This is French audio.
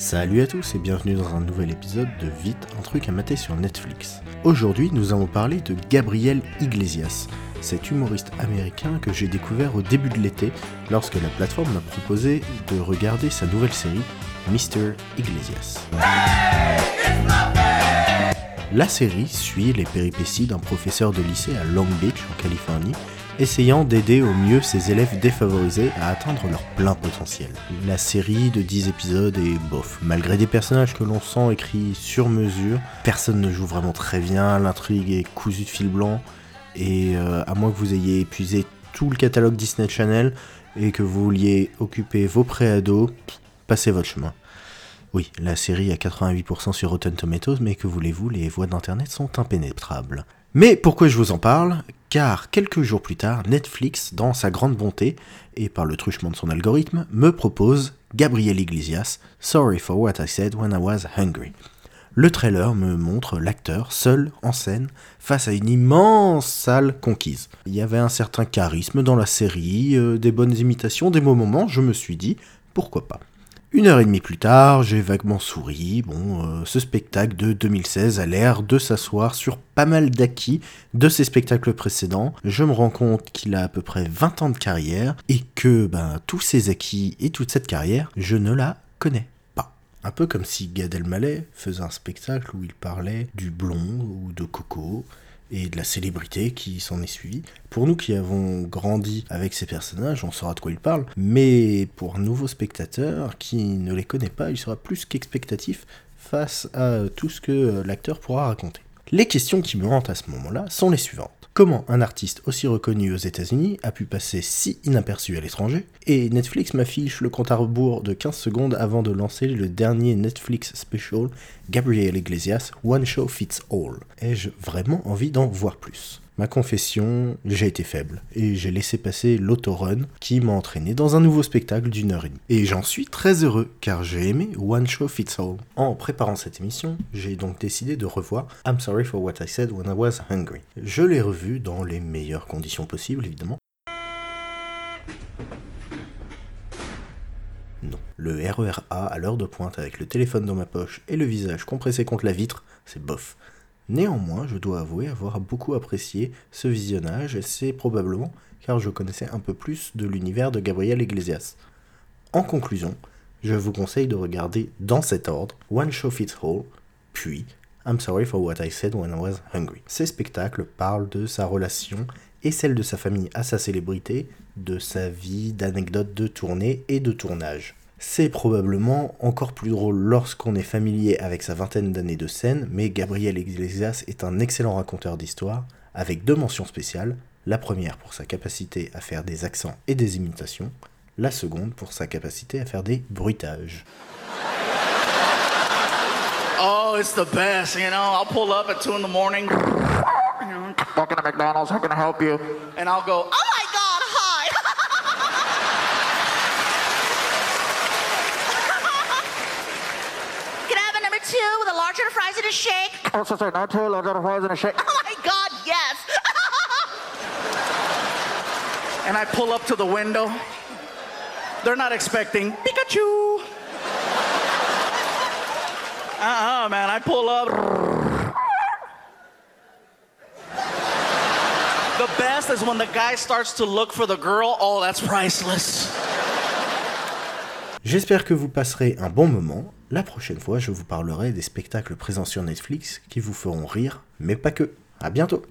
Salut à tous et bienvenue dans un nouvel épisode de Vite, un truc à mater sur Netflix. Aujourd'hui, nous allons parler de Gabriel Iglesias, cet humoriste américain que j'ai découvert au début de l'été lorsque la plateforme m'a proposé de regarder sa nouvelle série Mr. Iglesias. La série suit les péripéties d'un professeur de lycée à Long Beach en Californie essayant d'aider au mieux ses élèves défavorisés à atteindre leur plein potentiel. La série de 10 épisodes est bof. Malgré des personnages que l'on sent écrits sur mesure, personne ne joue vraiment très bien, l'intrigue est cousue de fil blanc, et euh, à moins que vous ayez épuisé tout le catalogue Disney Channel et que vous vouliez occuper vos préados, passez votre chemin. Oui, la série a 88% sur Rotten Tomatoes, mais que voulez-vous, les voix d'internet sont impénétrables. Mais pourquoi je vous en parle? Car quelques jours plus tard, Netflix, dans sa grande bonté, et par le truchement de son algorithme, me propose Gabriel Iglesias, Sorry for what I said when I was hungry. Le trailer me montre l'acteur seul en scène face à une immense salle conquise. Il y avait un certain charisme dans la série, euh, des bonnes imitations, des beaux moments, je me suis dit, pourquoi pas. Une heure et demie plus tard, j'ai vaguement souri. Bon, euh, ce spectacle de 2016 a l'air de s'asseoir sur pas mal d'acquis de ses spectacles précédents. Je me rends compte qu'il a à peu près 20 ans de carrière et que ben, tous ces acquis et toute cette carrière, je ne la connais pas. Un peu comme si Gad Elmaleh faisait un spectacle où il parlait du blond ou de Coco et de la célébrité qui s'en est suivie. Pour nous qui avons grandi avec ces personnages, on saura de quoi ils parlent, mais pour un nouveau spectateur qui ne les connaît pas, il sera plus qu'expectatif face à tout ce que l'acteur pourra raconter. Les questions qui me hantent à ce moment-là sont les suivantes. Comment un artiste aussi reconnu aux États-Unis a pu passer si inaperçu à l'étranger? Et Netflix m'affiche le compte à rebours de 15 secondes avant de lancer le dernier Netflix special Gabriel Iglesias One Show Fits All. Ai-je vraiment envie d'en voir plus? Ma confession, j'ai été faible et j'ai laissé passer l'autorun qui m'a entraîné dans un nouveau spectacle d'une heure et demie. Et j'en suis très heureux car j'ai aimé One Show Fits All. En préparant cette émission, j'ai donc décidé de revoir I'm Sorry for What I Said When I Was Hungry. Je l'ai revu dans les meilleures conditions possibles évidemment. Non, le RERA à l'heure de pointe avec le téléphone dans ma poche et le visage compressé contre la vitre, c'est bof. Néanmoins, je dois avouer avoir beaucoup apprécié ce visionnage, et c'est probablement car je connaissais un peu plus de l'univers de Gabriel Iglesias. En conclusion, je vous conseille de regarder dans cet ordre One Show Fits All, puis I'm Sorry for What I Said When I Was Hungry. Ces spectacles parlent de sa relation et celle de sa famille à sa célébrité, de sa vie, d'anecdotes de tournée et de tournage. C'est probablement encore plus drôle lorsqu'on est familier avec sa vingtaine d'années de scène, mais Gabriel Iglesias est un excellent raconteur d'histoire, avec deux mentions spéciales, la première pour sa capacité à faire des accents et des imitations, la seconde pour sa capacité à faire des bruitages. Oh, it's the best, you know. I'll pull up at 2 in the morning. To McDonald's, how can I help you? And I'll go, oh I have a number two with a larger fries and a shake? Oh, so sorry, not two, I'll a fries and a shake. Oh my god, yes! And I pull up to the window. They're not expecting Pikachu. Uh-uh, man. I pull up. The best is when the guy starts to look for the girl. Oh, that's priceless. J'espère que vous passerez un bon moment. La prochaine fois, je vous parlerai des spectacles présents sur Netflix qui vous feront rire, mais pas que. À bientôt!